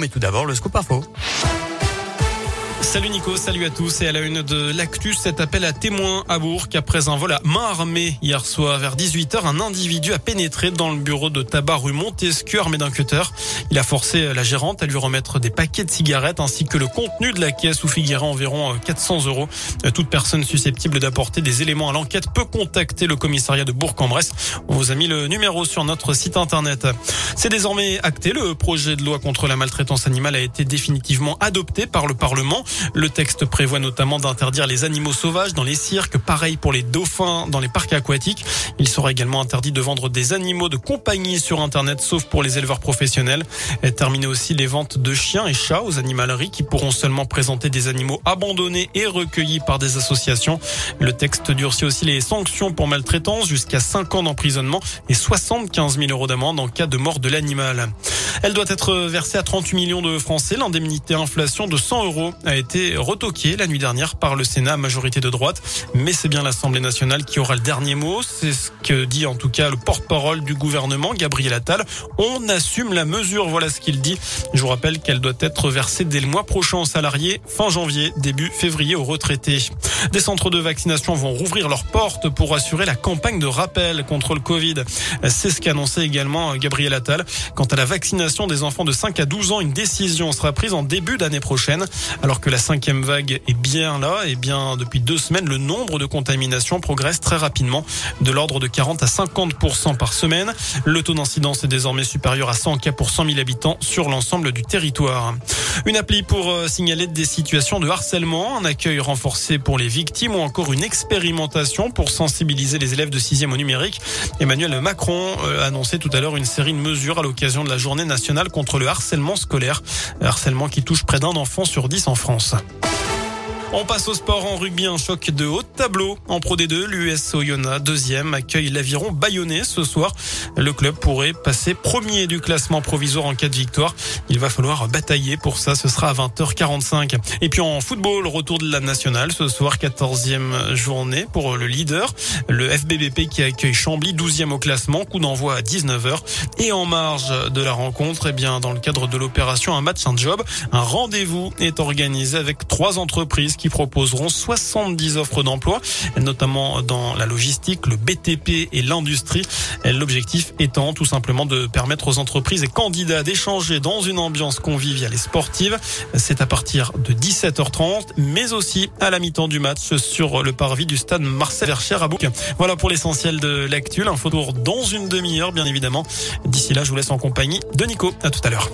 mais tout d'abord le scoop info. Salut Nico, salut à tous et à la une de l'actu, cet appel à témoins à Bourg après un vol à main armée hier soir vers 18h, un individu a pénétré dans le bureau de tabac rue Montesquieu armé d'un cutter. Il a forcé la gérante à lui remettre des paquets de cigarettes ainsi que le contenu de la caisse où figurait environ 400 euros. Toute personne susceptible d'apporter des éléments à l'enquête peut contacter le commissariat de Bourg-en-Bresse. On vous a mis le numéro sur notre site internet. C'est désormais acté, le projet de loi contre la maltraitance animale a été définitivement adopté par le Parlement. Le texte prévoit notamment d'interdire les animaux sauvages dans les cirques, pareil pour les dauphins dans les parcs aquatiques. Il sera également interdit de vendre des animaux de compagnie sur Internet, sauf pour les éleveurs professionnels. Terminer aussi les ventes de chiens et chats aux animaleries qui pourront seulement présenter des animaux abandonnés et recueillis par des associations. Le texte durcit aussi les sanctions pour maltraitance jusqu'à 5 ans d'emprisonnement et 75 000 euros d'amende en cas de mort de l'animal. Elle doit être versée à 38 millions de Français. L'indemnité inflation de 100 euros a été retoquée la nuit dernière par le Sénat, majorité de droite. Mais c'est bien l'Assemblée nationale qui aura le dernier mot. C'est ce que dit en tout cas le porte-parole du gouvernement, Gabriel Attal. On assume la mesure. Voilà ce qu'il dit. Je vous rappelle qu'elle doit être versée dès le mois prochain aux salariés, fin janvier, début février aux retraités. Des centres de vaccination vont rouvrir leurs portes pour assurer la campagne de rappel contre le Covid. C'est ce qu'a annoncé également Gabriel Attal. Quant à la vaccination des enfants de 5 à 12 ans. Une décision sera prise en début d'année prochaine. Alors que la cinquième vague est bien là, et bien depuis deux semaines, le nombre de contaminations progresse très rapidement, de l'ordre de 40 à 50% par semaine. Le taux d'incidence est désormais supérieur à 100 cas pour 100 000 habitants sur l'ensemble du territoire. Une appli pour euh, signaler des situations de harcèlement, un accueil renforcé pour les victimes ou encore une expérimentation pour sensibiliser les élèves de 6e au numérique. Emmanuel Macron euh, a annoncé tout à l'heure une série de mesures à l'occasion de la journée contre le harcèlement scolaire, harcèlement qui touche près d'un enfant sur dix en France. On passe au sport en rugby, un choc de haut tableau. En Pro D2, l'US Oyonnax, deuxième, accueille l'aviron bayonnais ce soir. Le club pourrait passer premier du classement provisoire en cas de victoire. Il va falloir batailler pour ça, ce sera à 20h45. Et puis en football, retour de la nationale ce soir, 14e journée pour le leader. Le FBBP qui accueille Chambly, 12e au classement, coup d'envoi à 19h. Et en marge de la rencontre, eh bien, dans le cadre de l'opération Un match, un job, un rendez-vous est organisé avec trois entreprises qui proposeront 70 offres d'emploi, notamment dans la logistique, le BTP et l'industrie. L'objectif étant tout simplement de permettre aux entreprises et candidats d'échanger dans une ambiance conviviale et sportive. C'est à partir de 17h30, mais aussi à la mi-temps du match sur le parvis du stade Marcel Vercher à Bouc. Voilà pour l'essentiel de l'actu. L'info tour dans une demi-heure, bien évidemment. D'ici là, je vous laisse en compagnie de Nico. À tout à l'heure.